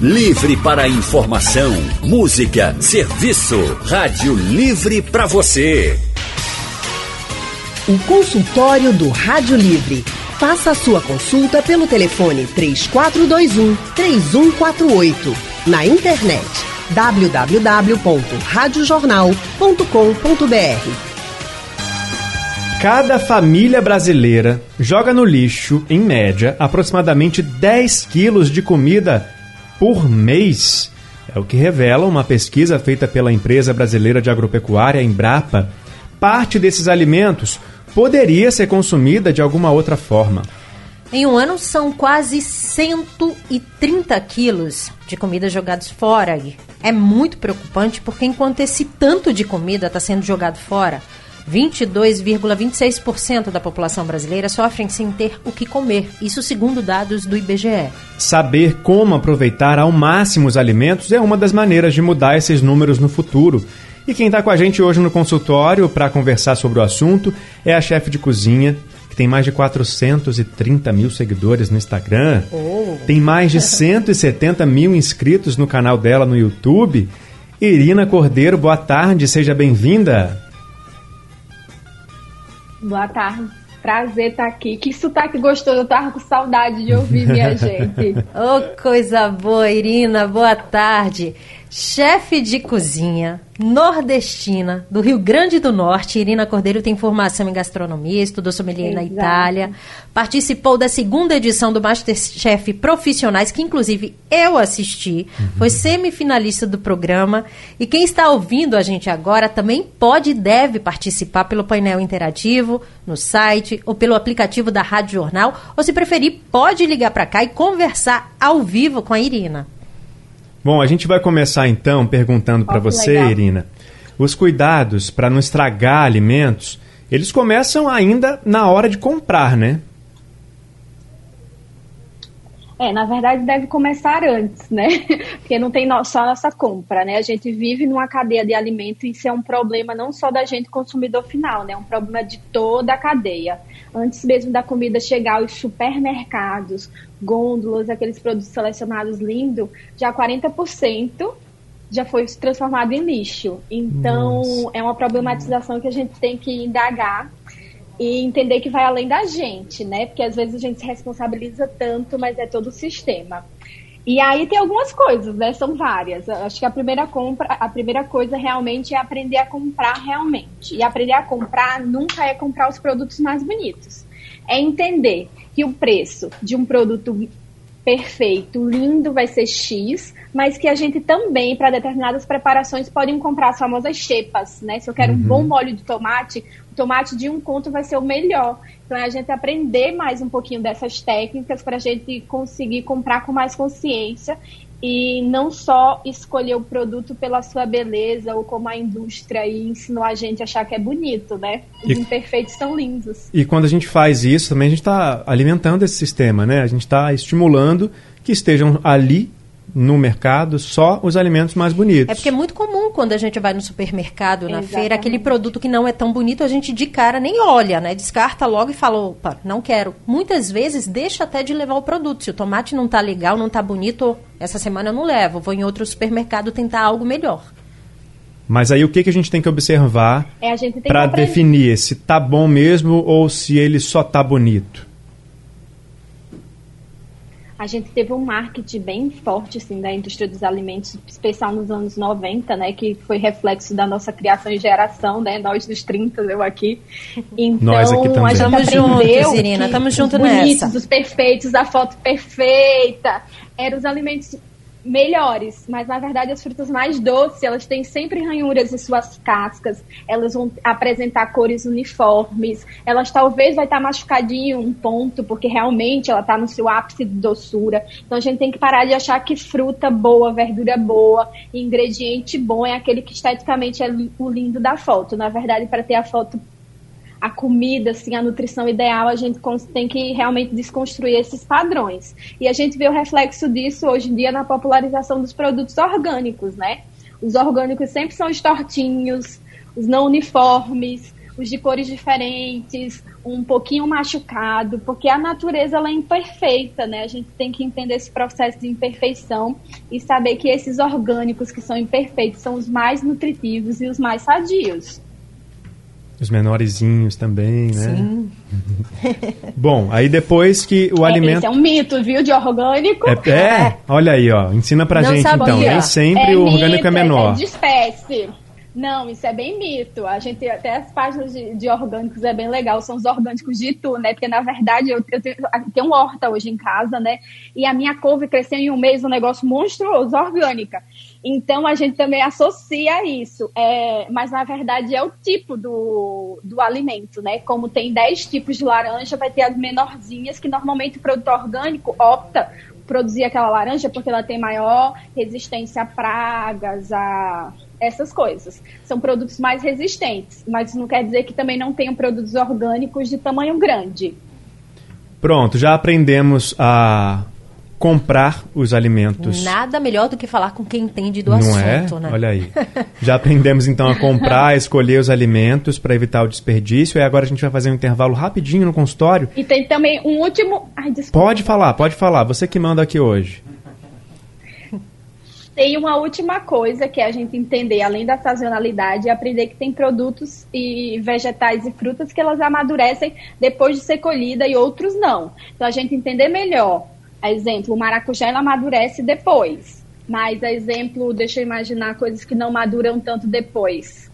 Livre para informação, música, serviço. Rádio Livre para você. O consultório do Rádio Livre. Faça a sua consulta pelo telefone 3421 3148. Na internet www.radiojornal.com.br. Cada família brasileira joga no lixo, em média, aproximadamente 10 quilos de comida por mês. É o que revela uma pesquisa feita pela empresa brasileira de agropecuária, Embrapa. Parte desses alimentos poderia ser consumida de alguma outra forma. Em um ano são quase 130 quilos de comida jogados fora. É muito preocupante porque enquanto esse tanto de comida está sendo jogado fora, 22,26% da população brasileira sofrem sem ter o que comer, isso segundo dados do IBGE. Saber como aproveitar ao máximo os alimentos é uma das maneiras de mudar esses números no futuro. E quem está com a gente hoje no consultório para conversar sobre o assunto é a chefe de cozinha, que tem mais de 430 mil seguidores no Instagram, oh. tem mais de 170 mil inscritos no canal dela no YouTube. Irina Cordeiro, boa tarde, seja bem-vinda. Boa tarde. Prazer estar aqui. Que sotaque gostoso. Eu tava com saudade de ouvir minha gente. Ô, oh, coisa boa, Irina. Boa tarde chefe de cozinha nordestina do Rio Grande do Norte. Irina Cordeiro tem formação em gastronomia, estudou sommelier Exato. na Itália, participou da segunda edição do Masterchef Profissionais, que inclusive eu assisti, uhum. foi semifinalista do programa. E quem está ouvindo a gente agora também pode e deve participar pelo painel interativo, no site ou pelo aplicativo da Rádio Jornal, ou se preferir, pode ligar para cá e conversar ao vivo com a Irina. Bom, a gente vai começar então perguntando para você, legal. Irina, os cuidados para não estragar alimentos, eles começam ainda na hora de comprar, né? É, na verdade deve começar antes, né? Porque não tem só a nossa compra, né? A gente vive numa cadeia de alimento e isso é um problema não só da gente consumidor final, né? É um problema de toda a cadeia antes mesmo da comida chegar aos supermercados, gôndolas, aqueles produtos selecionados lindos, já 40% já foi transformado em lixo. Então, Nossa. é uma problematização que a gente tem que indagar e entender que vai além da gente, né? Porque às vezes a gente se responsabiliza tanto, mas é todo o sistema. E aí tem algumas coisas, né? São várias. Acho que a primeira compra, a primeira coisa realmente é aprender a comprar realmente. E aprender a comprar nunca é comprar os produtos mais bonitos. É entender que o preço de um produto perfeito, lindo, vai ser X, mas que a gente também, para determinadas preparações, podem comprar as famosas xepas, né? Se eu quero uhum. um bom molho de tomate, tomate de um conto vai ser o melhor. Então é a gente aprender mais um pouquinho dessas técnicas para a gente conseguir comprar com mais consciência e não só escolher o produto pela sua beleza ou como a indústria ensinou a gente a achar que é bonito, né? Os e, imperfeitos são lindos. E quando a gente faz isso, também a gente está alimentando esse sistema, né? A gente está estimulando que estejam ali no mercado só os alimentos mais bonitos. É porque é muito comum quando a gente vai no supermercado, na Exatamente. feira, aquele produto que não é tão bonito, a gente de cara nem olha, né? Descarta logo e fala, opa, não quero. Muitas vezes deixa até de levar o produto. Se o tomate não tá legal, não tá bonito, essa semana eu não levo. Vou em outro supermercado tentar algo melhor. Mas aí o que, que a gente tem que observar é, para definir se tá bom mesmo ou se ele só tá bonito? A gente teve um marketing bem forte assim da indústria dos alimentos, especial nos anos 90, né, que foi reflexo da nossa criação e geração, né, nós dos 30, eu aqui. Então, nós aqui também. a gente Tamo juntos, Irina, estamos juntos nessa. Bonitos, os perfeitos, a foto perfeita, eram os alimentos melhores, mas na verdade as frutas mais doces, elas têm sempre ranhuras em suas cascas, elas vão apresentar cores uniformes, elas talvez vai estar tá machucadinho um ponto, porque realmente ela está no seu ápice de doçura. Então a gente tem que parar de achar que fruta boa, verdura boa, ingrediente bom é aquele que esteticamente é o lindo da foto. Na verdade, para ter a foto a comida, assim, a nutrição ideal, a gente tem que realmente desconstruir esses padrões. E a gente vê o reflexo disso hoje em dia na popularização dos produtos orgânicos, né? Os orgânicos sempre são os tortinhos, os não uniformes, os de cores diferentes, um pouquinho machucado, porque a natureza ela é imperfeita, né? A gente tem que entender esse processo de imperfeição e saber que esses orgânicos que são imperfeitos são os mais nutritivos e os mais sadios. Os menorzinhos também, né? Sim. Bom, aí depois que o é, alimento. Esse é um mito, viu, de orgânico. É, é, olha aí, ó. Ensina pra Não gente então. Nem sempre é o orgânico é, é menor. É de espécie. Não, isso é bem mito. A gente até as páginas de, de, orgânicos é bem legal, são os orgânicos de Itu, né? Porque na verdade eu, eu tenho, eu tenho uma horta hoje em casa, né? E a minha couve cresceu em um mês um negócio monstruoso, orgânica. Então a gente também associa isso. É, mas na verdade é o tipo do, do alimento, né? Como tem 10 tipos de laranja, vai ter as menorzinhas, que normalmente o produto orgânico opta produzir aquela laranja porque ela tem maior resistência a pragas, a essas coisas. São produtos mais resistentes, mas não quer dizer que também não tenham produtos orgânicos de tamanho grande. Pronto, já aprendemos a comprar os alimentos. Nada melhor do que falar com quem entende do não assunto, é? né? Olha aí. Já aprendemos então a comprar, a escolher os alimentos para evitar o desperdício. E agora a gente vai fazer um intervalo rapidinho no consultório. E tem também um último. Ai, pode falar, pode falar. Você que manda aqui hoje. Tem uma última coisa que é a gente entender, além da sazonalidade, é aprender que tem produtos e vegetais e frutas que elas amadurecem depois de ser colhida e outros não. Então a gente entender melhor. Exemplo, o maracujá ela amadurece depois. Mas, exemplo, deixa eu imaginar coisas que não maduram tanto depois.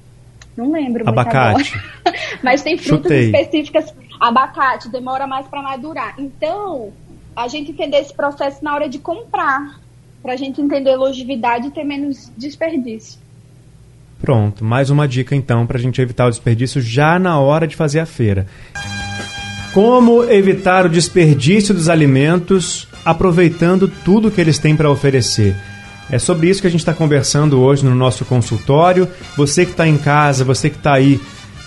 Não lembro. Abacate. Mas tem frutas Chutei. específicas. Abacate demora mais para madurar. Então, a gente entender esse processo na hora de comprar para a gente entender longevidade e ter menos desperdício. Pronto, mais uma dica então para a gente evitar o desperdício já na hora de fazer a feira. Como evitar o desperdício dos alimentos aproveitando tudo que eles têm para oferecer? É sobre isso que a gente está conversando hoje no nosso consultório. Você que está em casa, você que está aí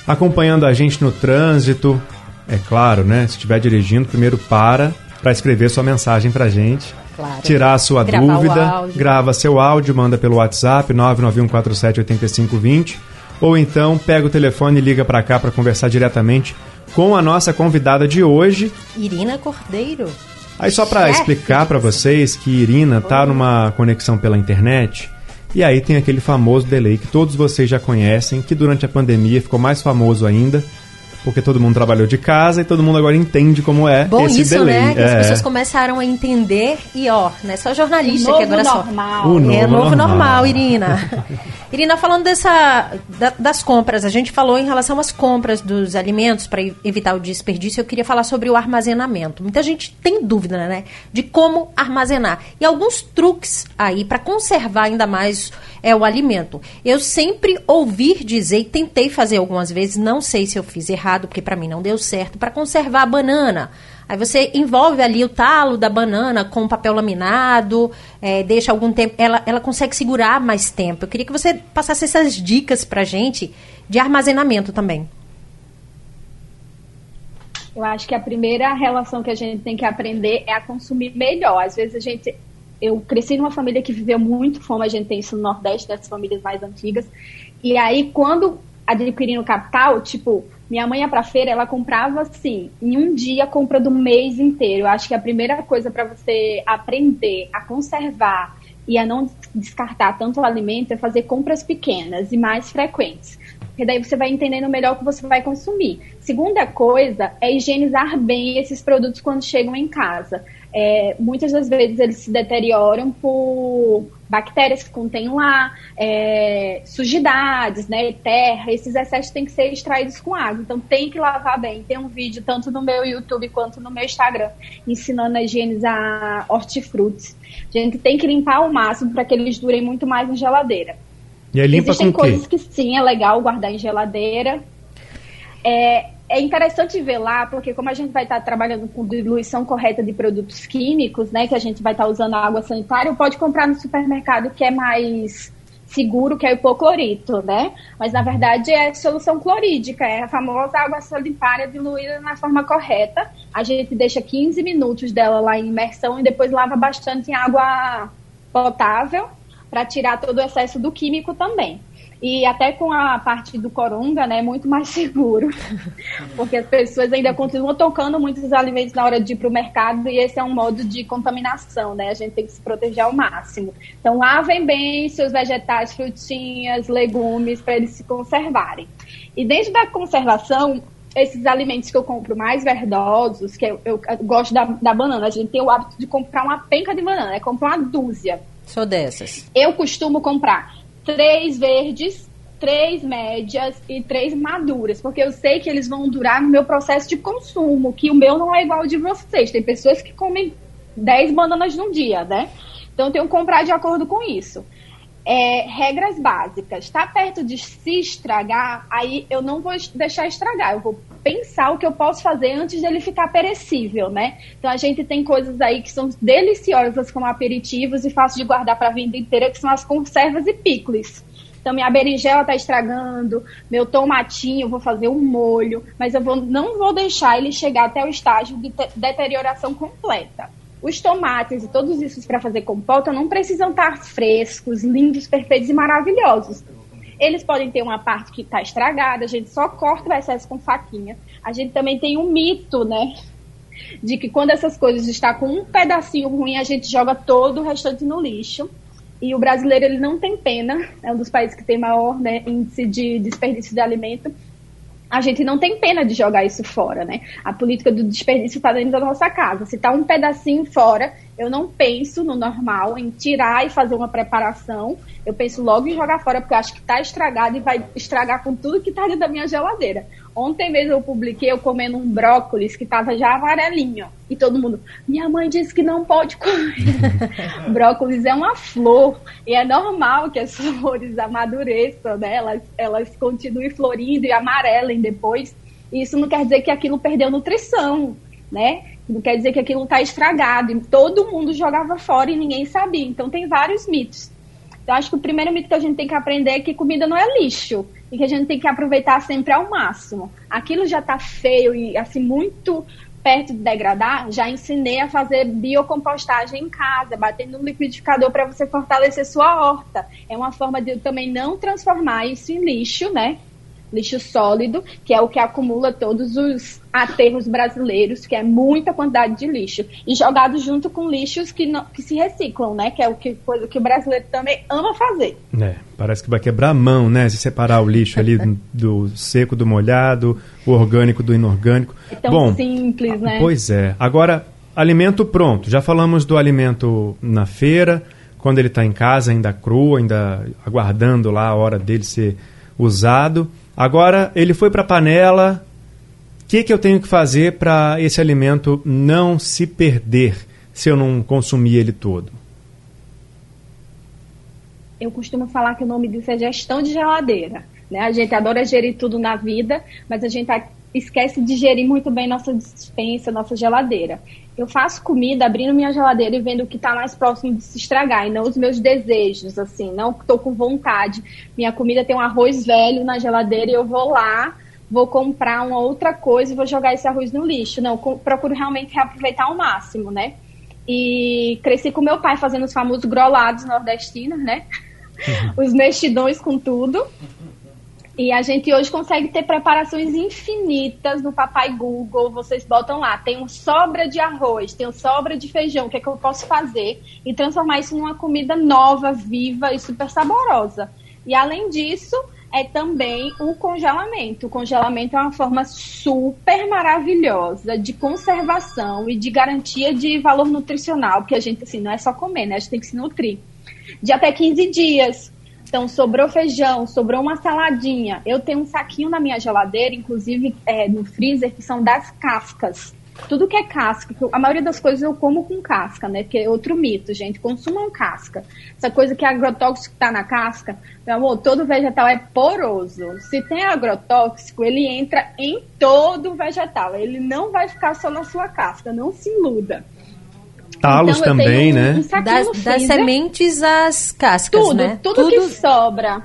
acompanhando a gente no trânsito, é claro, né? Se estiver dirigindo, primeiro para para escrever sua mensagem para a gente claro. tirar a sua Gravar dúvida, grava seu áudio, manda pelo WhatsApp 991478520 ou então pega o telefone e liga para cá para conversar diretamente com a nossa convidada de hoje, Irina Cordeiro. Aí só para explicar para vocês que Irina tá numa conexão pela internet e aí tem aquele famoso delay que todos vocês já conhecem, que durante a pandemia ficou mais famoso ainda, porque todo mundo trabalhou de casa e todo mundo agora entende como é Bom, esse isso, delay. Né? Que é. As pessoas começaram a entender e ó, não é só jornalista que agora normal. só. O novo é novo normal, normal Irina. Irina, falando dessa da, das compras, a gente falou em relação às compras dos alimentos para evitar o desperdício. Eu queria falar sobre o armazenamento. Muita gente tem dúvida, né, de como armazenar e alguns truques aí para conservar ainda mais é o alimento. Eu sempre ouvi dizer e tentei fazer algumas vezes, não sei se eu fiz errado porque para mim não deu certo, para conservar a banana. Aí você envolve ali o talo da banana com papel laminado, é, deixa algum tempo. Ela, ela consegue segurar mais tempo. Eu queria que você passasse essas dicas pra gente de armazenamento também. Eu acho que a primeira relação que a gente tem que aprender é a consumir melhor. Às vezes a gente. Eu cresci numa família que viveu muito fome, a gente tem isso no Nordeste, das famílias mais antigas. E aí, quando adquirindo capital, tipo, minha mãe ia pra feira, ela comprava assim, em um dia compra do mês inteiro. Eu acho que a primeira coisa para você aprender a conservar e a não descartar tanto o alimento é fazer compras pequenas e mais frequentes. Porque daí você vai entendendo melhor o que você vai consumir. Segunda coisa é higienizar bem esses produtos quando chegam em casa é, muitas das vezes eles se deterioram por bactérias que contêm lá, é, sujidades, né, terra, esses excessos têm que ser extraídos com água, então tem que lavar bem. Tem um vídeo tanto no meu YouTube quanto no meu Instagram ensinando a higienizar hortifrutis. A gente tem que limpar ao máximo para que eles durem muito mais em geladeira. E aí limpa Existem com coisas quê? que sim é legal guardar em geladeira. É, é interessante ver lá, porque como a gente vai estar trabalhando com diluição correta de produtos químicos, né, que a gente vai estar usando água sanitária, pode comprar no supermercado que é mais seguro, que é o hipoclorito, né? Mas na verdade é solução clorídica, é a famosa água sanitária diluída na forma correta. A gente deixa 15 minutos dela lá em imersão e depois lava bastante em água potável para tirar todo o excesso do químico também. E até com a parte do coronga, né, muito mais seguro, porque as pessoas ainda continuam tocando muitos alimentos na hora de ir para o mercado e esse é um modo de contaminação, né, a gente tem que se proteger ao máximo. Então, lavem bem seus vegetais, frutinhas, legumes, para eles se conservarem. E dentro da conservação, esses alimentos que eu compro mais verdosos, que eu, eu, eu gosto da, da, banana, a gente tem o hábito de comprar uma penca de banana, é comprar uma dúzia. Sou dessas. Eu costumo comprar três verdes, três médias e três maduras, porque eu sei que eles vão durar no meu processo de consumo, que o meu não é igual ao de vocês. Tem pessoas que comem 10 bananas num dia, né? Então eu tenho que comprar de acordo com isso. É, regras básicas. Está perto de se estragar, aí eu não vou deixar estragar. Eu vou pensar o que eu posso fazer antes dele ficar perecível, né? Então a gente tem coisas aí que são deliciosas como aperitivos e fácil de guardar para a vida inteira, que são as conservas e picles. Então minha berinjela está estragando, meu tomatinho, vou fazer um molho, mas eu vou, não vou deixar ele chegar até o estágio de deterioração completa. Os tomates e todos esses para fazer compota não precisam estar frescos, lindos, perfeitos e maravilhosos. Eles podem ter uma parte que está estragada, a gente só corta o excesso com faquinha. A gente também tem um mito, né? De que quando essas coisas estão com um pedacinho ruim, a gente joga todo o restante no lixo. E o brasileiro ele não tem pena, é um dos países que tem maior né, índice de desperdício de alimento a gente não tem pena de jogar isso fora, né? A política do desperdício está dentro da nossa casa. Se está um pedacinho fora, eu não penso no normal em tirar e fazer uma preparação. Eu penso logo em jogar fora, porque eu acho que está estragado e vai estragar com tudo que está dentro da minha geladeira. Ontem mesmo eu publiquei eu comendo um brócolis que estava já amarelinho. E todo mundo, minha mãe disse que não pode comer. brócolis é uma flor. E é normal que as flores amadureçam, né? Elas, elas continuem florindo e amarelem depois. E isso não quer dizer que aquilo perdeu nutrição, né? Não quer dizer que aquilo está estragado. E todo mundo jogava fora e ninguém sabia. Então tem vários mitos. Então acho que o primeiro mito que a gente tem que aprender é que comida não é lixo e que a gente tem que aproveitar sempre ao máximo. Aquilo já está feio e assim muito perto de degradar, já ensinei a fazer biocompostagem em casa, batendo no liquidificador para você fortalecer sua horta. É uma forma de eu também não transformar isso em lixo, né? Lixo sólido, que é o que acumula todos os aterros brasileiros, que é muita quantidade de lixo, e jogado junto com lixos que, não, que se reciclam, né? Que é o que, coisa que o brasileiro também ama fazer. É, parece que vai quebrar a mão, né? Se separar o lixo ali do seco do molhado, o orgânico do inorgânico. É tão Bom, simples, né? Pois é. Agora, alimento pronto. Já falamos do alimento na feira, quando ele está em casa, ainda cru, ainda aguardando lá a hora dele ser usado. Agora ele foi para a panela. O que, que eu tenho que fazer para esse alimento não se perder se eu não consumir ele todo? Eu costumo falar que o nome disso é gestão de geladeira. Né? A gente adora gerir tudo na vida, mas a gente esquece de gerir muito bem nossa dispensa, nossa geladeira. Eu faço comida abrindo minha geladeira e vendo o que está mais próximo de se estragar, e não os meus desejos, assim, não estou com vontade. Minha comida tem um arroz velho na geladeira e eu vou lá, vou comprar uma outra coisa e vou jogar esse arroz no lixo. Não, procuro realmente reaproveitar ao máximo, né? E cresci com meu pai fazendo os famosos grolados nordestinos, né? Uhum. os mexidões com tudo. E a gente hoje consegue ter preparações infinitas no Papai Google. Vocês botam lá, tem um sobra de arroz, tem um sobra de feijão, o que é que eu posso fazer? E transformar isso numa comida nova, viva e super saborosa. E além disso, é também o congelamento. O congelamento é uma forma super maravilhosa de conservação e de garantia de valor nutricional, porque a gente assim, não é só comer, né? A gente tem que se nutrir. De até 15 dias. Então, sobrou feijão, sobrou uma saladinha. Eu tenho um saquinho na minha geladeira, inclusive é, no freezer, que são das cascas. Tudo que é casca, a maioria das coisas eu como com casca, né? Que é outro mito, gente. Consumam casca. Essa coisa que é agrotóxico está na casca, meu amor, todo vegetal é poroso. Se tem agrotóxico, ele entra em todo o vegetal. Ele não vai ficar só na sua casca, não se iluda. Talos então, também, né? Um das, das, sementes às cascas, tudo, né? Tudo, tudo que sobra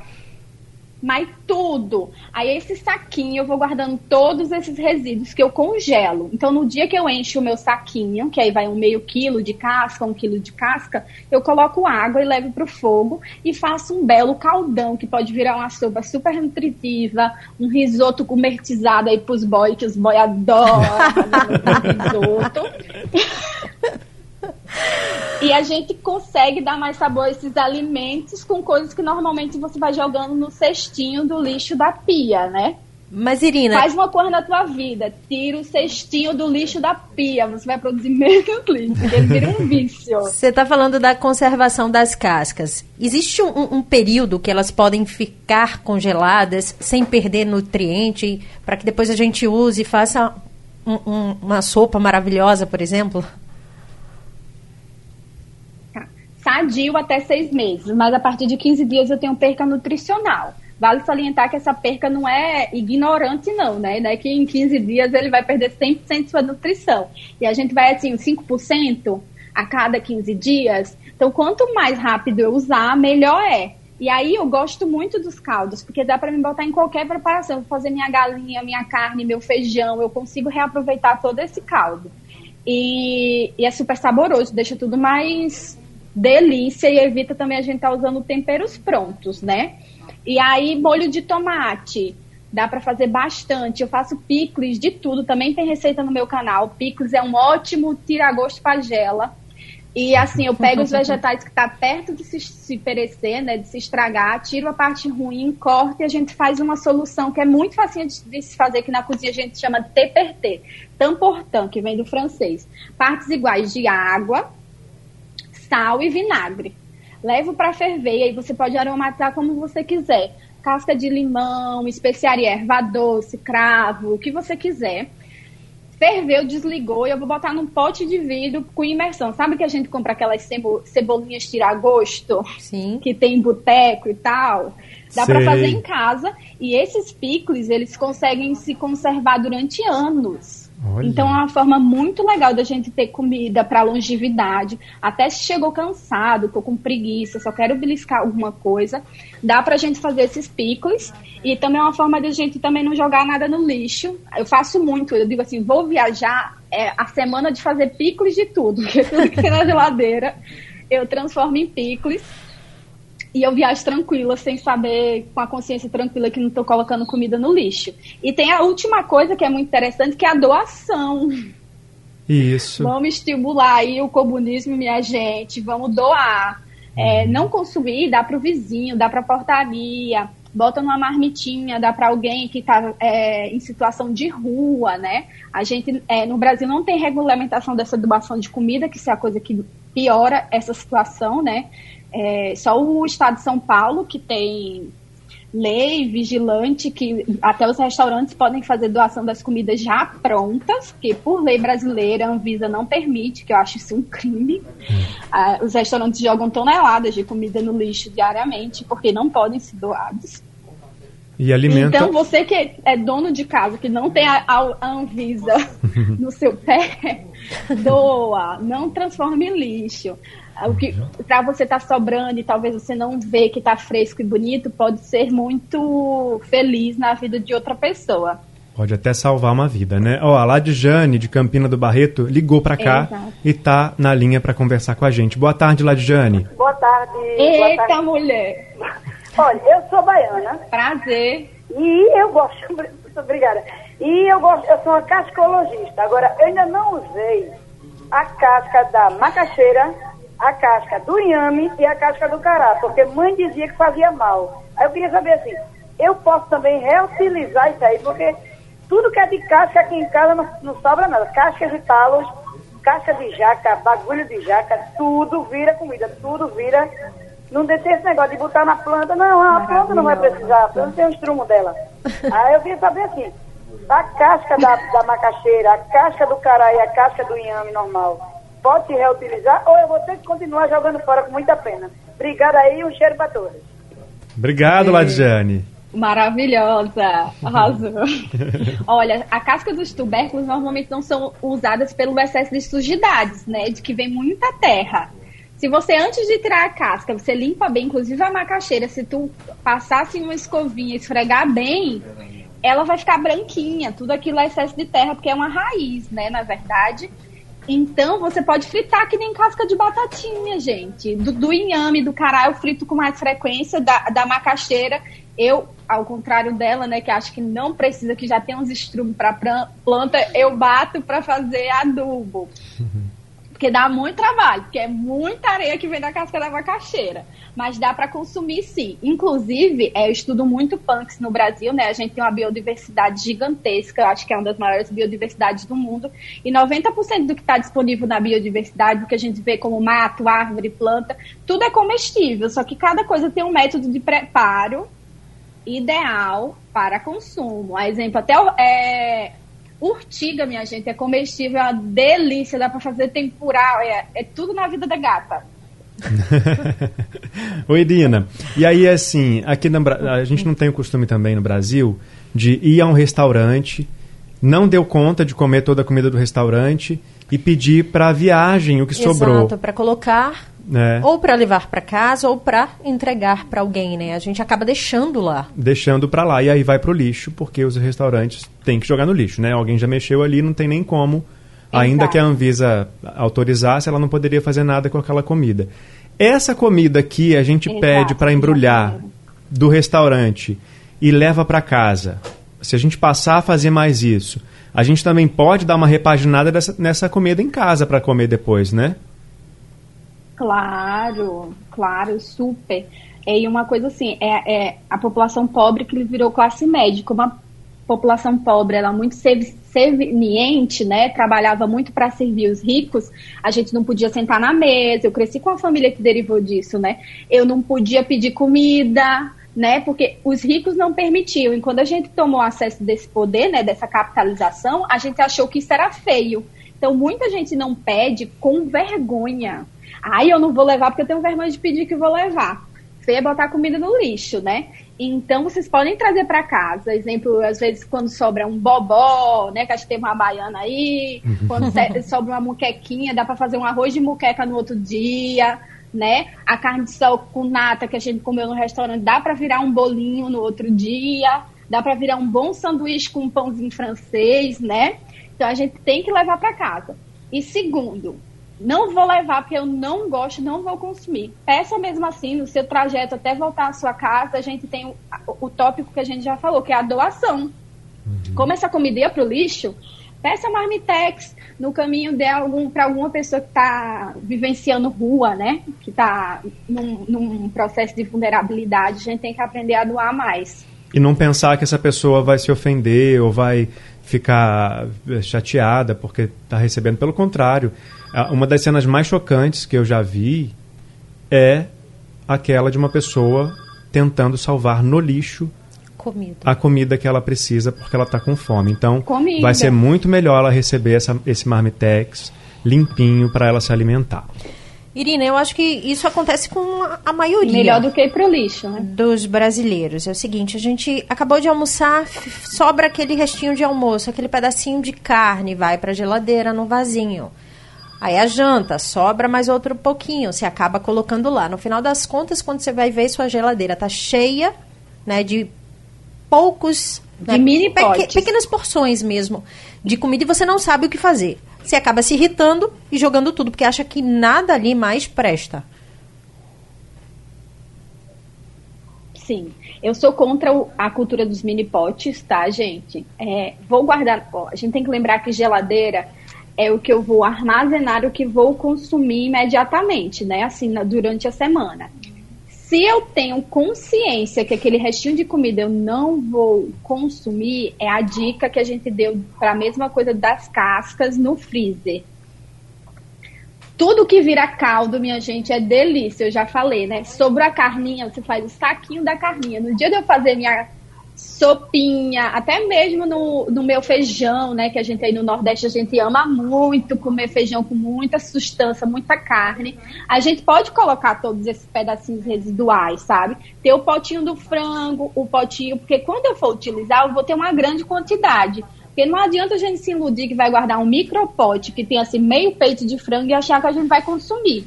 mas tudo. Aí esse saquinho eu vou guardando todos esses resíduos que eu congelo. Então no dia que eu encho o meu saquinho, que aí vai um meio quilo de casca, um quilo de casca, eu coloco água e levo para o fogo e faço um belo caldão que pode virar uma sopa super nutritiva, um risoto gourmetizado aí pros boys, que os boy adoram risoto. E a gente consegue dar mais sabor a esses alimentos com coisas que normalmente você vai jogando no cestinho do lixo da pia, né? Mas, Irina. Faz uma coisa na tua vida. Tira o cestinho do lixo da pia. Você vai produzir menos lixo. Ele vira um vício. Você está falando da conservação das cascas. Existe um, um, período que elas podem ficar congeladas sem perder nutriente para que depois a gente use e faça um, um, uma sopa maravilhosa, por exemplo? Sadio até seis meses, mas a partir de 15 dias eu tenho perca nutricional. Vale salientar que essa perca não é ignorante, não, né? É que em 15 dias ele vai perder 100% de sua nutrição. E a gente vai, assim, 5% a cada 15 dias. Então, quanto mais rápido eu usar, melhor é. E aí eu gosto muito dos caldos, porque dá para me botar em qualquer preparação. Vou fazer minha galinha, minha carne, meu feijão, eu consigo reaproveitar todo esse caldo. E, e é super saboroso, deixa tudo mais delícia e evita também a gente estar tá usando temperos prontos, né? E aí, molho de tomate. Dá para fazer bastante. Eu faço picles de tudo. Também tem receita no meu canal. Picles é um ótimo tira-gosto pagela. E assim, eu pego os vegetais que tá perto de se, se perecer, né, de se estragar, tiro a parte ruim, corto e a gente faz uma solução que é muito fácil de, de se fazer, que na cozinha a gente chama de TPT, tamportan, que vem do francês. Partes iguais de água, sal e vinagre. Levo para ferver e aí você pode aromatizar como você quiser. Casca de limão, especiaria, erva doce, cravo, o que você quiser. Ferveu, desligou e eu vou botar num pote de vidro com imersão. Sabe que a gente compra aquelas cebolinhas tirar gosto? Sim. Que tem boteco e tal? Dá para fazer em casa. E esses picles, eles conseguem se conservar durante anos. Olha. Então é uma forma muito legal da gente ter comida para longevidade. Até se chegou cansado, tô com preguiça, só quero beliscar alguma coisa, dá pra gente fazer esses picles. E também é uma forma de a gente também não jogar nada no lixo. Eu faço muito, eu digo assim, vou viajar, é a semana de fazer picles de tudo, porque tudo que tem na geladeira eu transformo em picles e eu viajo tranquila, sem saber, com a consciência tranquila que não estou colocando comida no lixo. E tem a última coisa que é muito interessante, que é a doação. Isso. Vamos estimular aí o comunismo, minha gente. Vamos doar. É, não consumir, dá para o vizinho, dá para a portaria, bota numa marmitinha, dá para alguém que está é, em situação de rua, né? A gente é, no Brasil não tem regulamentação dessa doação de comida, que isso é a coisa que piora essa situação, né? É, só o estado de São Paulo que tem lei vigilante que até os restaurantes podem fazer doação das comidas já prontas, que por lei brasileira a Anvisa não permite, que eu acho isso um crime. Ah, os restaurantes jogam toneladas de comida no lixo diariamente porque não podem ser doados. E alimenta... Então você que é dono de casa, que não tem a, a Anvisa no seu pé, doa, não transforme em lixo o que para você estar tá sobrando e talvez você não vê que está fresco e bonito, pode ser muito feliz na vida de outra pessoa. Pode até salvar uma vida, né? Ó, a Ladjane, de Campina do Barreto, ligou para cá Exato. e tá na linha para conversar com a gente. Boa tarde, Ladjane. Boa tarde. Eita, boa tarde. mulher. Olha, eu sou baiana. Prazer. E eu gosto, obrigada. E eu gosto, eu sou uma cascologista. Agora, eu ainda não usei a casca da macaxeira a casca do inhame e a casca do cará, porque mãe dizia que fazia mal. Aí eu queria saber assim, eu posso também reutilizar isso aí, porque tudo que é de casca aqui em casa não, não sobra nada. Casca de talos, casca de jaca, bagulho de jaca, tudo vira comida, tudo vira. Não tem esse negócio de botar na planta, não, a planta não vai precisar, a planta tem um estrumo dela. Aí eu queria saber assim, a casca da, da macaxeira, a casca do cará e a casca do inhame normal pode se reutilizar ou eu vou ter que continuar jogando fora com muita pena. Obrigada aí um cheiro para todos. Obrigado, Ladiane. Maravilhosa, arrasou. Olha, a casca dos tubérculos normalmente não são usadas pelo excesso de sujidades, né? De que vem muita terra. Se você, antes de tirar a casca, você limpa bem, inclusive a macaxeira, se tu passar assim uma escovinha, esfregar bem, ela vai ficar branquinha. Tudo aquilo é excesso de terra, porque é uma raiz, né, na verdade. Então, você pode fritar que nem casca de batatinha, gente. Do, do inhame, do cará, eu frito com mais frequência. Da, da macaxeira, eu, ao contrário dela, né, que acho que não precisa, que já tem uns estrumes para planta, eu bato para fazer adubo. Uhum. Porque dá muito trabalho, porque é muita areia que vem da casca da macaxeira. Mas dá para consumir sim. Inclusive, é, eu estudo muito punks no Brasil, né? A gente tem uma biodiversidade gigantesca, eu acho que é uma das maiores biodiversidades do mundo. E 90% do que está disponível na biodiversidade, do que a gente vê como mato, árvore, planta, tudo é comestível. Só que cada coisa tem um método de preparo ideal para consumo. A exemplo, até é, Urtiga, minha gente, é comestível, é uma delícia, dá para fazer temporal, é, é tudo na vida da gata. Oi, Dina. E aí, assim, aqui na, a gente não tem o costume também no Brasil de ir a um restaurante, não deu conta de comer toda a comida do restaurante e pedir para a viagem o que Exato, sobrou. Exato, para colocar é. Ou para levar para casa ou para entregar para alguém, né? A gente acaba deixando lá. Deixando para lá e aí vai para o lixo, porque os restaurantes têm que jogar no lixo, né? Alguém já mexeu ali, não tem nem como. Exato. Ainda que a Anvisa autorizasse, ela não poderia fazer nada com aquela comida. Essa comida que a gente Exato, pede para embrulhar do restaurante e leva para casa, se a gente passar a fazer mais isso, a gente também pode dar uma repaginada dessa, nessa comida em casa para comer depois, né? Claro, claro, super. E uma coisa assim, é, é a população pobre que virou classe média. Como a população pobre ela é muito serviente, né? Trabalhava muito para servir os ricos. A gente não podia sentar na mesa. Eu cresci com a família que derivou disso, né? Eu não podia pedir comida, né? Porque os ricos não permitiam. E quando a gente tomou acesso desse poder, né? Dessa capitalização, a gente achou que isso era feio. Então muita gente não pede com vergonha. Aí eu não vou levar porque eu tenho vergonha de pedir que vou levar. Feio é botar comida no lixo, né? Então vocês podem trazer para casa, exemplo, às vezes quando sobra um bobó, né, que acho que tem uma baiana aí, quando sobra uma muquequinha, dá para fazer um arroz de muqueca no outro dia, né? A carne de sol com nata que a gente comeu no restaurante, dá para virar um bolinho no outro dia, dá para virar um bom sanduíche com um pãozinho francês, né? Então a gente tem que levar para casa. E segundo, não vou levar porque eu não gosto, não vou consumir. Peça mesmo assim, no seu trajeto até voltar à sua casa, a gente tem o, o tópico que a gente já falou, que é a doação. Uhum. Como essa comida ia para o lixo, peça marmitex no caminho de algum para alguma pessoa que está vivenciando rua, né? Que está num, num processo de vulnerabilidade. A gente tem que aprender a doar mais. E não pensar que essa pessoa vai se ofender ou vai ficar chateada porque está recebendo. Pelo contrário, uma das cenas mais chocantes que eu já vi é aquela de uma pessoa tentando salvar no lixo comida. a comida que ela precisa porque ela está com fome. Então, comida. vai ser muito melhor ela receber essa, esse marmitex limpinho para ela se alimentar. Irina, eu acho que isso acontece com a maioria. Melhor do que ir pro lixo, né? Dos brasileiros. É o seguinte, a gente acabou de almoçar, sobra aquele restinho de almoço, aquele pedacinho de carne, vai pra geladeira no vasinho. Aí a janta, sobra mais outro pouquinho, você acaba colocando lá. No final das contas, quando você vai ver, sua geladeira tá cheia, né, de poucos... De né, mini pequ Pequenas porções mesmo de comida e você não sabe o que fazer. Você acaba se irritando e jogando tudo, porque acha que nada ali mais presta. Sim, eu sou contra o, a cultura dos mini potes, tá, gente? É, vou guardar. Ó, a gente tem que lembrar que geladeira é o que eu vou armazenar, o que vou consumir imediatamente, né? Assim, na, durante a semana. Se eu tenho consciência que aquele restinho de comida eu não vou consumir, é a dica que a gente deu para a mesma coisa das cascas no freezer. Tudo que vira caldo, minha gente, é delícia, eu já falei, né? Sobre a carninha, você faz o saquinho da carninha. No dia de eu fazer minha sopinha, até mesmo no, no meu feijão, né? Que a gente aí no Nordeste a gente ama muito comer feijão com muita sustância, muita carne. A gente pode colocar todos esses pedacinhos residuais, sabe? Ter o potinho do frango, o potinho, porque quando eu for utilizar, eu vou ter uma grande quantidade. Porque não adianta a gente se iludir que vai guardar um micropote que tem assim meio peito de frango e achar que a gente vai consumir.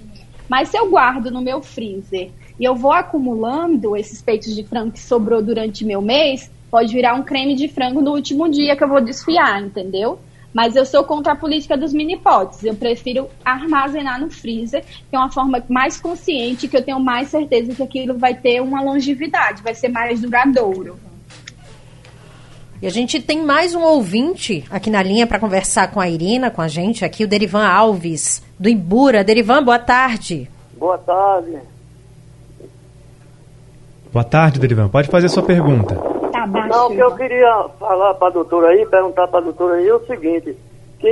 Mas se eu guardo no meu freezer e eu vou acumulando esses peitos de frango que sobrou durante meu mês, pode virar um creme de frango no último dia que eu vou desfiar, entendeu? Mas eu sou contra a política dos mini potes. Eu prefiro armazenar no freezer, que é uma forma mais consciente, que eu tenho mais certeza que aquilo vai ter uma longevidade, vai ser mais duradouro. E a gente tem mais um ouvinte aqui na linha para conversar com a Irina, com a gente aqui, o Derivan Alves, do Ibura. Derivan, boa tarde. Boa tarde. Boa tarde, Derivan. Pode fazer sua pergunta. Tá baixo. Não, o que eu queria falar para a doutora aí, perguntar para a doutora aí é o seguinte, que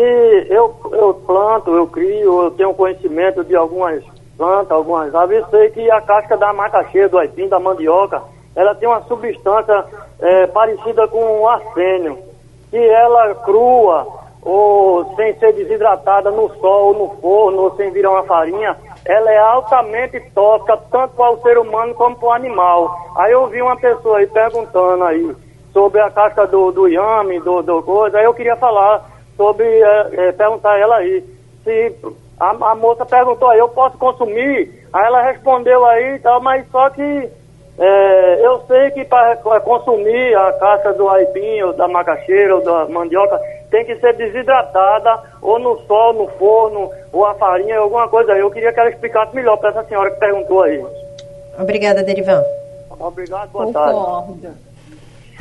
eu, eu planto, eu crio, eu tenho conhecimento de algumas plantas, algumas aves, eu sei que a casca da macaxeira, do aipim, da mandioca, ela tem uma substância é, parecida com o arsênio, que ela crua ou sem ser desidratada no sol, no forno, ou sem virar uma farinha, ela é altamente tóxica, tanto para o ser humano como para o animal. Aí eu vi uma pessoa aí perguntando aí sobre a casca do, do yame, do, do coisa, aí eu queria falar sobre, é, é, perguntar ela aí, se a, a moça perguntou aí, eu posso consumir? Aí ela respondeu aí e tal, mas só que é, eu sei que para consumir a casca do aipim, ou da macaxeira, ou da mandioca, tem que ser desidratada, ou no sol, no forno, ou a farinha, alguma coisa aí. Eu queria que ela explicasse melhor para essa senhora que perguntou aí. Obrigada, Derivan. Obrigado, boa tarde. Concordo.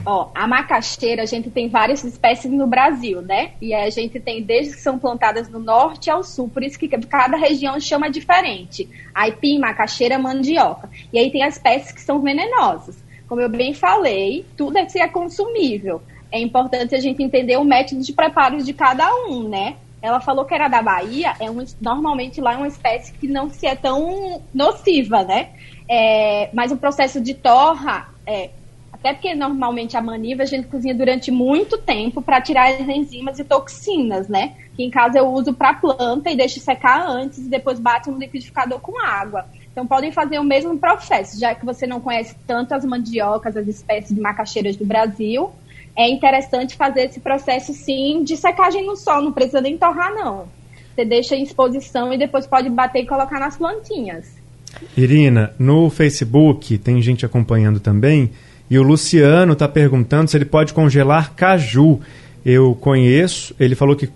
Ó, a macaxeira, a gente tem várias espécies no Brasil, né? E a gente tem desde que são plantadas no norte ao sul, por isso que cada região chama diferente. Aipim, macaxeira, mandioca. E aí tem as espécies que são venenosas. Como eu bem falei, tudo é, é consumível. É importante a gente entender o método de preparo de cada um, né? Ela falou que era da Bahia, é um, normalmente lá é uma espécie que não se é tão nociva, né? É, mas o processo de torra é, até porque normalmente a maniva a gente cozinha durante muito tempo para tirar as enzimas e toxinas, né? Que em casa eu uso para planta e deixo secar antes e depois bato no liquidificador com água. Então podem fazer o mesmo processo, já que você não conhece tanto as mandiocas, as espécies de macaxeiras do Brasil, é interessante fazer esse processo sim de secagem no sol, não precisa nem torrar não. Você deixa em exposição e depois pode bater e colocar nas plantinhas. Irina, no Facebook tem gente acompanhando também e o Luciano está perguntando se ele pode congelar caju. Eu conheço, ele falou que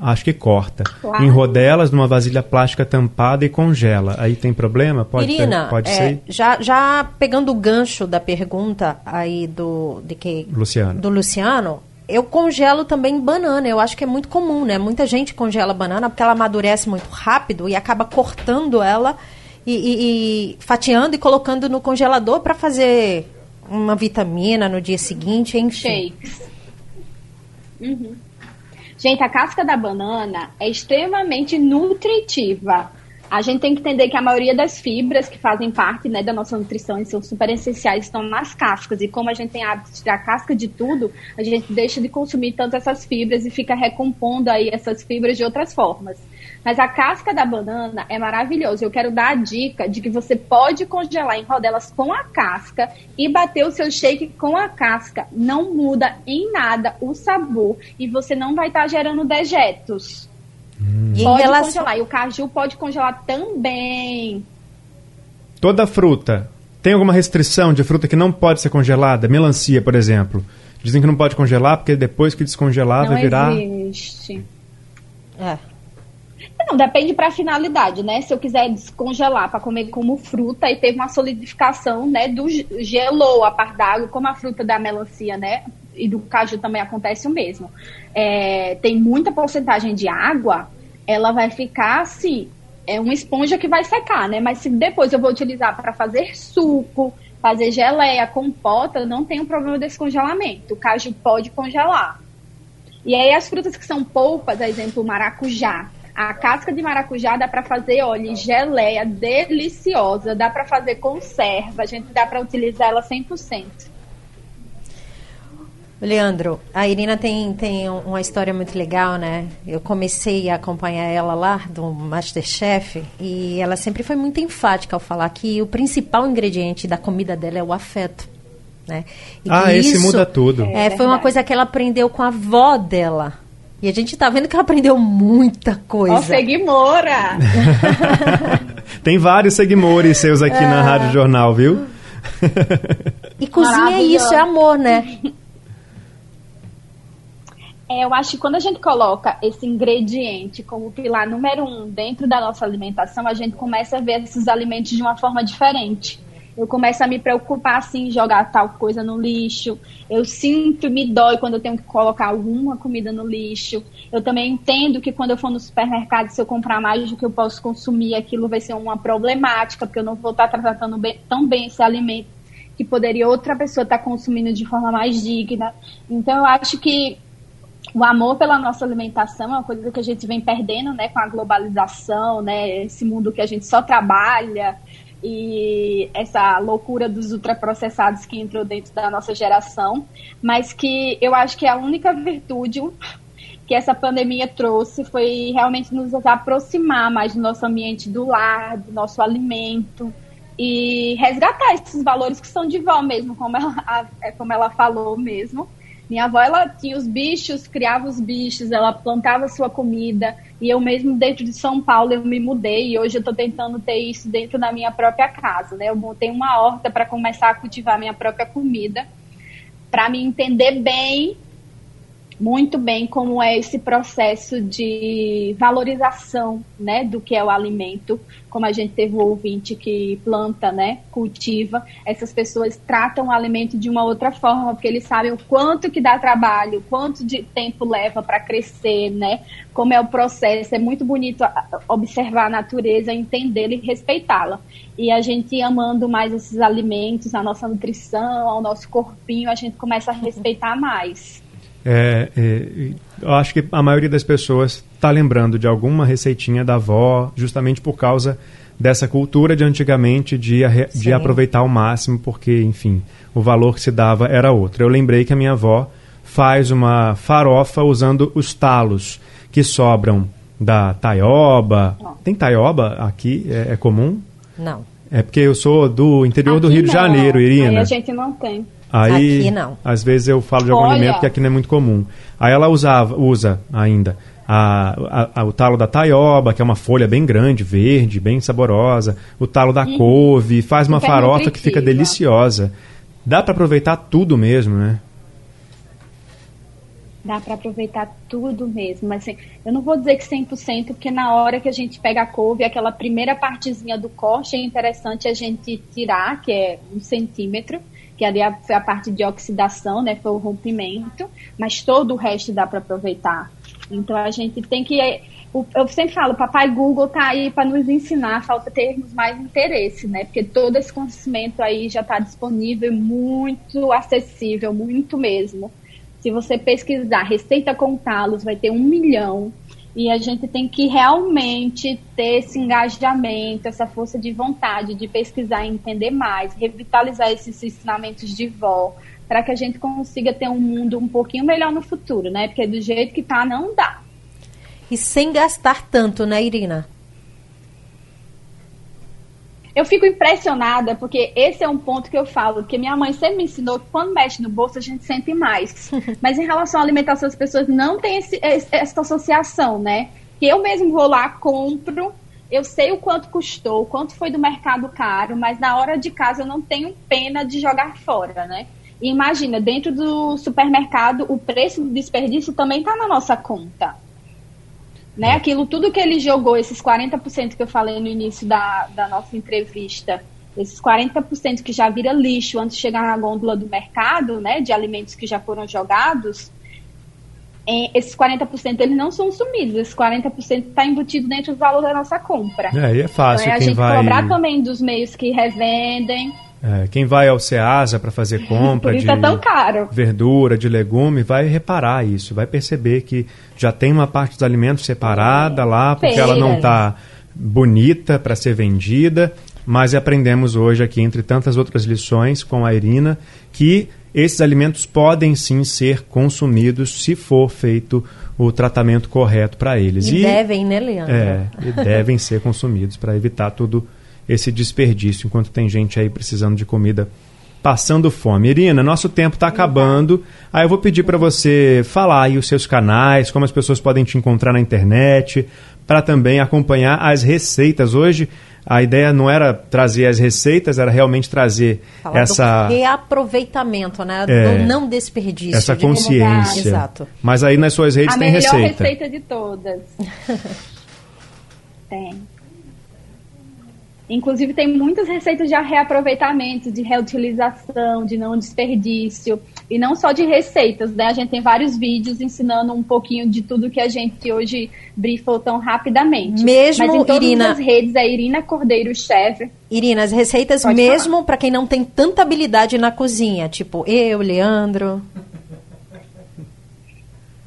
acho que corta. Claro. Em rodelas, numa vasilha plástica tampada e congela. Aí tem problema? Pode, Irina, ter, pode é, ser? Já, já pegando o gancho da pergunta aí do, de que, Luciano. do Luciano, eu congelo também banana. Eu acho que é muito comum, né? Muita gente congela banana porque ela amadurece muito rápido e acaba cortando ela e, e, e fatiando e colocando no congelador para fazer uma vitamina no dia seguinte, enfim. Shakes. Uhum. Gente, a casca da banana é extremamente nutritiva. A gente tem que entender que a maioria das fibras que fazem parte né, da nossa nutrição e são super essenciais estão nas cascas. E como a gente tem hábito de tirar casca de tudo, a gente deixa de consumir tanto essas fibras e fica recompondo aí essas fibras de outras formas. Mas a casca da banana é maravilhosa. Eu quero dar a dica de que você pode congelar em rodelas com a casca e bater o seu shake com a casca. Não muda em nada o sabor e você não vai estar tá gerando dejetos. Hum. Pode relação... congelar. E o caju pode congelar também. Toda fruta. Tem alguma restrição de fruta que não pode ser congelada? Melancia, por exemplo. Dizem que não pode congelar porque depois que descongelar não vai virar. Existe. É. Não, depende para a finalidade, né? Se eu quiser descongelar para comer como fruta e teve uma solidificação, né, do gelo a par d'água, como a fruta da melancia, né? E do caju também acontece o mesmo. É, tem muita porcentagem de água, ela vai ficar assim, é uma esponja que vai secar, né? Mas se depois eu vou utilizar para fazer suco, fazer geleia, compota, não tem um problema desse congelamento. O caju pode congelar. E aí as frutas que são polpas, exemplo, maracujá, a casca de maracujá dá para fazer, olha, geleia deliciosa, dá para fazer conserva, a gente dá para utilizar ela 100%. Leandro, a Irina tem, tem uma história muito legal, né? Eu comecei a acompanhar ela lá do Masterchef e ela sempre foi muito enfática ao falar que o principal ingrediente da comida dela é o afeto. Né? E ah, esse muda tudo. É, é foi uma coisa que ela aprendeu com a avó dela. E a gente tá vendo que ela aprendeu muita coisa. Ó, Segui Moura! Tem vários seguidores seus aqui na Rádio Jornal, viu? E cozinha é isso, é amor, né? É, eu acho que quando a gente coloca esse ingrediente como pilar número um dentro da nossa alimentação, a gente começa a ver esses alimentos de uma forma diferente. Eu começo a me preocupar assim, jogar tal coisa no lixo. Eu sinto, me dói quando eu tenho que colocar alguma comida no lixo. Eu também entendo que quando eu for no supermercado, se eu comprar mais do que eu posso consumir, aquilo vai ser uma problemática, porque eu não vou estar tratando bem, tão bem esse alimento que poderia outra pessoa estar consumindo de forma mais digna. Então eu acho que o amor pela nossa alimentação é uma coisa que a gente vem perdendo, né, com a globalização, né, esse mundo que a gente só trabalha e essa loucura dos ultraprocessados que entrou dentro da nossa geração, mas que eu acho que a única virtude que essa pandemia trouxe foi realmente nos aproximar mais do nosso ambiente do lar, do nosso alimento e resgatar esses valores que são de vó mesmo, como ela, como ela falou mesmo, minha avó, ela tinha os bichos, criava os bichos, ela plantava sua comida. E eu mesmo, dentro de São Paulo, eu me mudei. E hoje eu estou tentando ter isso dentro da minha própria casa, né? Eu montei uma horta para começar a cultivar minha própria comida. Para me entender bem muito bem como é esse processo de valorização, né, do que é o alimento, como a gente teve o ouvinte que planta, né, cultiva, essas pessoas tratam o alimento de uma outra forma, porque eles sabem o quanto que dá trabalho, quanto de tempo leva para crescer, né, como é o processo, é muito bonito observar a natureza, entendê-la e respeitá-la. E a gente amando mais esses alimentos, a nossa nutrição, ao nosso corpinho, a gente começa a respeitar mais. É, é, eu acho que a maioria das pessoas está lembrando de alguma receitinha da avó, justamente por causa dessa cultura de antigamente de, de aproveitar ao máximo, porque, enfim, o valor que se dava era outro. Eu lembrei que a minha avó faz uma farofa usando os talos que sobram da taioba. Tem taioba aqui? É, é comum? Não. É porque eu sou do interior aqui do Rio não. de Janeiro, Irina. Aí a gente não tem. Aí, Aqui não. às vezes eu falo de algum Olha. alimento que aqui não é muito comum. Aí ela usava, usa ainda a, a- a- o talo da taioba, que é uma folha bem grande, verde, bem saborosa. O talo da couve, faz uma Super farofa que fica deliciosa. Dá para aproveitar tudo mesmo, né? Dá para aproveitar tudo mesmo, mas assim, eu não vou dizer que 100%, porque na hora que a gente pega a couve, aquela primeira partezinha do corte, é interessante a gente tirar, que é um centímetro, que ali foi a parte de oxidação, né, foi o rompimento, mas todo o resto dá para aproveitar. Então a gente tem que eu sempre falo, papai Google tá aí para nos ensinar, falta termos mais interesse, né? Porque todo esse conhecimento aí já está disponível, muito acessível, muito mesmo. Se você pesquisar receita com talos, vai ter um milhão. E a gente tem que realmente ter esse engajamento, essa força de vontade de pesquisar e entender mais, revitalizar esses ensinamentos de vó, para que a gente consiga ter um mundo um pouquinho melhor no futuro, né? Porque do jeito que tá, não dá. E sem gastar tanto, né, Irina? Eu fico impressionada, porque esse é um ponto que eu falo, porque minha mãe sempre me ensinou que quando mexe no bolso a gente sente mais. Mas em relação à alimentação, as pessoas não têm esse- essa associação, né? Que eu mesmo vou lá, compro, eu sei o quanto custou, o quanto foi do mercado caro, mas na hora de casa eu não tenho pena de jogar fora, né? E imagina, dentro do supermercado, o preço do desperdício também está na nossa conta. Né? Aquilo tudo que ele jogou, esses 40% que eu falei no início da, da nossa entrevista, esses 40% que já vira lixo antes de chegar na gôndola do mercado, né, de alimentos que já foram jogados, é, esses 40% eles não são sumidos, esses 40% está embutido dentro do valor da nossa compra. É, e é fácil então é a gente vai cobrar também dos meios que revendem, é, quem vai ao Ceasa para fazer compra de é tão caro. verdura, de legume, vai reparar isso, vai perceber que já tem uma parte dos alimentos separada lá, porque ela não está bonita para ser vendida, mas aprendemos hoje aqui, entre tantas outras lições com a Irina, que esses alimentos podem sim ser consumidos se for feito o tratamento correto para eles. E, devem, né, Leandro? É, e devem ser consumidos para evitar todo esse desperdício, enquanto tem gente aí precisando de comida passando fome. Irina, nosso tempo está acabando. Aí eu vou pedir para você falar aí os seus canais, como as pessoas podem te encontrar na internet, para também acompanhar as receitas. Hoje a ideia não era trazer as receitas, era realmente trazer Falar essa do reaproveitamento, né? É. do não desperdício. essa de como- consciência. Exato. Mas aí nas suas redes a tem melhor receita. receita de todas. tem. Inclusive tem muitas receitas de reaproveitamento, de reutilização, de não desperdício. E não só de receitas, né? A gente tem vários vídeos ensinando um pouquinho de tudo que a gente hoje brifou tão rapidamente. Mesmo, Mas em todas Irina- as redes é Irina Cordeiro Chef. Irina, as receitas Pode mesmo para quem não tem tanta habilidade na cozinha, tipo eu, Leandro.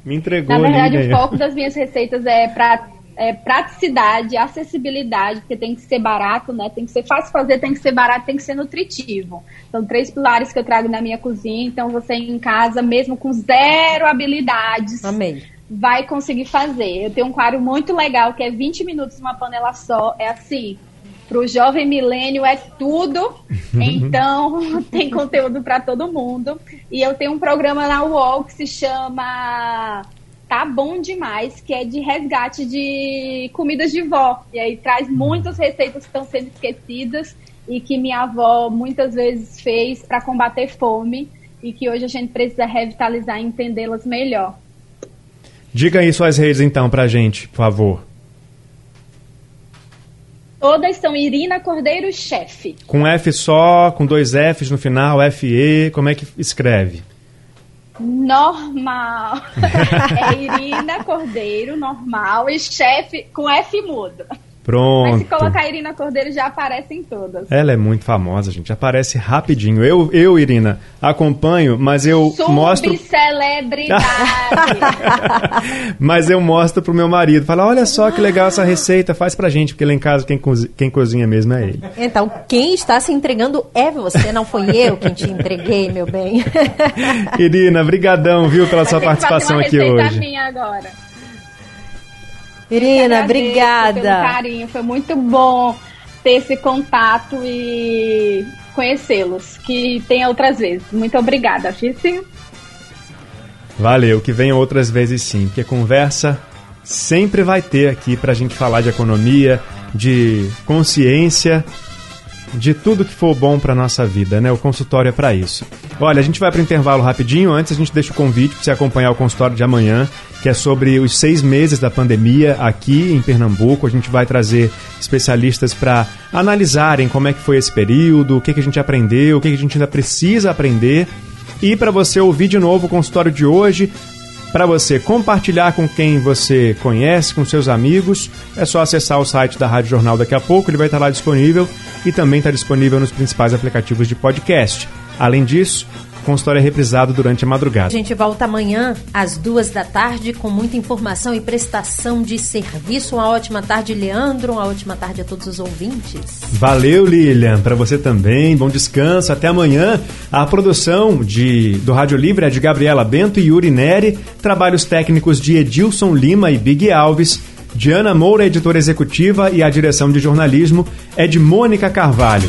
Me entregou Na verdade, o foco das minhas receitas é, pra, é praticidade, acessibilidade, porque tem que ser barato, né? Tem que ser fácil fazer, tem que ser barato, tem que ser nutritivo. São três pilares que eu trago na minha cozinha. Então, você em casa, mesmo com zero habilidades, Amei. vai conseguir fazer. Eu tenho um quadro muito legal que é 20 minutos numa panela só. É assim, pro jovem milênio é tudo. Então, tem conteúdo para todo mundo. E eu tenho um programa na UOL que se chama Tá Bom Demais, que é de resgate de comidas de vó. E aí traz muitas receitas que estão sendo esquecidas e que minha avó muitas vezes fez para combater fome e que hoje a gente precisa revitalizar e entendê-las melhor. Diga aí suas redes então pra gente, por favor. Todas são Irina Cordeiro Chefe. Com F só, com dois Fs no final, FE, como é que escreve? Normal. é Irina Cordeiro, normal. E chefe com F mudo. Mas se Pronto. colocar Irina Cordeiro já aparece em todas. Ela é muito famosa, gente. Aparece rapidinho. Eu, eu Irina, acompanho, mas eu mostro. Subcelebridade. mas eu mostro pro meu marido. Fala, olha só que legal essa receita, faz pra gente, porque lá em casa quem, cozi- quem cozinha mesmo é ele. Então, quem está se entregando é você, não foi eu quem te entreguei, meu bem. Irina, brigadão, viu, pela sua participação aqui hoje. minha agora. Irina, Agradeço Pelo obrigada. carinho, foi muito bom ter esse contato e conhecê-los, que tem outras vezes. Muito obrigada, Fice. Valeu, que venham outras vezes sim, porque conversa sempre vai ter aqui pra gente falar de economia, de consciência, de tudo que for bom pra nossa vida, né? O consultório é pra isso. Olha, a gente vai pro intervalo rapidinho, antes a gente deixa o convite pra você acompanhar o consultório de amanhã, que é sobre os seis meses da pandemia aqui em Pernambuco. A gente vai trazer especialistas para analisarem como é que foi esse período, o que, que a gente aprendeu, o que, que a gente ainda precisa aprender. E para você ouvir de novo o consultório de hoje, para você compartilhar com quem você conhece, com seus amigos, é só acessar o site da Rádio Jornal daqui a pouco, ele vai estar lá disponível e também está disponível nos principais aplicativos de podcast. Além disso, consultório é reprisado durante a A madrugada. gente volta amanhã às duas da tarde com muita informação e prestação de serviço. Uma ótima tarde, Leandro. Uma ótima tarde a todos os ouvintes. Valeu, Lilian. Para você também. Bom descanso. Até amanhã. A produção de, do Rádio Livre é de Gabriela Bento e Yuri Neri. Trabalhos técnicos de Edilson Lima e Big Alves. Diana Moura, editora executiva, e a direção de jornalismo é de Mônica Carvalho.